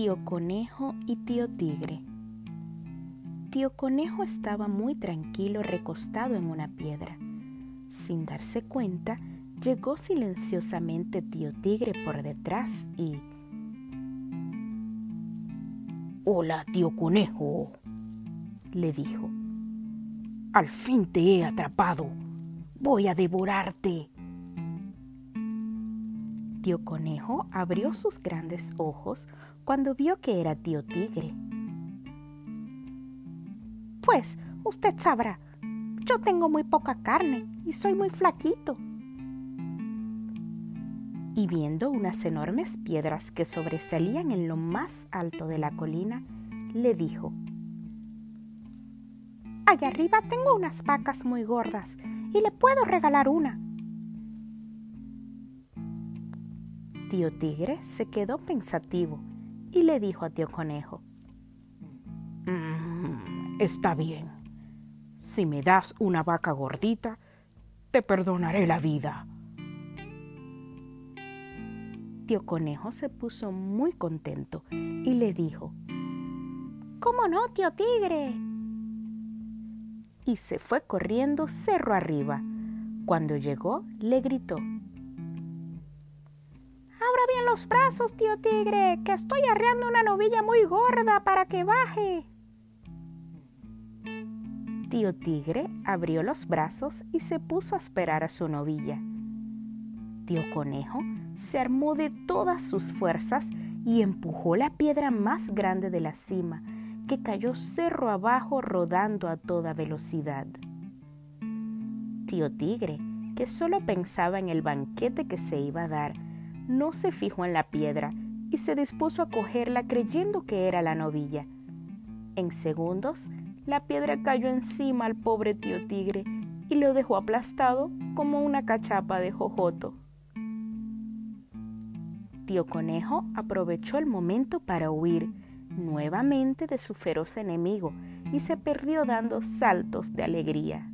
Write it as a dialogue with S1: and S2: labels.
S1: Tío Conejo y Tío Tigre. Tío Conejo estaba muy tranquilo recostado en una piedra. Sin darse cuenta, llegó silenciosamente Tío Tigre por detrás y...
S2: Hola, tío Conejo, le dijo. Al fin te he atrapado. Voy a devorarte.
S1: Tío Conejo abrió sus grandes ojos cuando vio que era tío Tigre.
S3: Pues usted sabrá, yo tengo muy poca carne y soy muy flaquito.
S1: Y viendo unas enormes piedras que sobresalían en lo más alto de la colina, le dijo,
S3: Allá arriba tengo unas vacas muy gordas y le puedo regalar una.
S1: Tío Tigre se quedó pensativo y le dijo a Tío Conejo,
S2: mm, Está bien, si me das una vaca gordita, te perdonaré la vida.
S1: Tío Conejo se puso muy contento y le dijo,
S3: ¿Cómo no, tío Tigre?
S1: Y se fue corriendo cerro arriba. Cuando llegó, le gritó,
S3: los brazos, tío tigre, que estoy arreando una novilla muy gorda para que baje.
S1: Tío tigre abrió los brazos y se puso a esperar a su novilla. Tío conejo se armó de todas sus fuerzas y empujó la piedra más grande de la cima, que cayó cerro abajo rodando a toda velocidad. Tío tigre, que solo pensaba en el banquete que se iba a dar, no se fijó en la piedra y se dispuso a cogerla creyendo que era la novilla. En segundos, la piedra cayó encima al pobre tío tigre y lo dejó aplastado como una cachapa de jojoto. Tío Conejo aprovechó el momento para huir nuevamente de su feroz enemigo y se perdió dando saltos de alegría.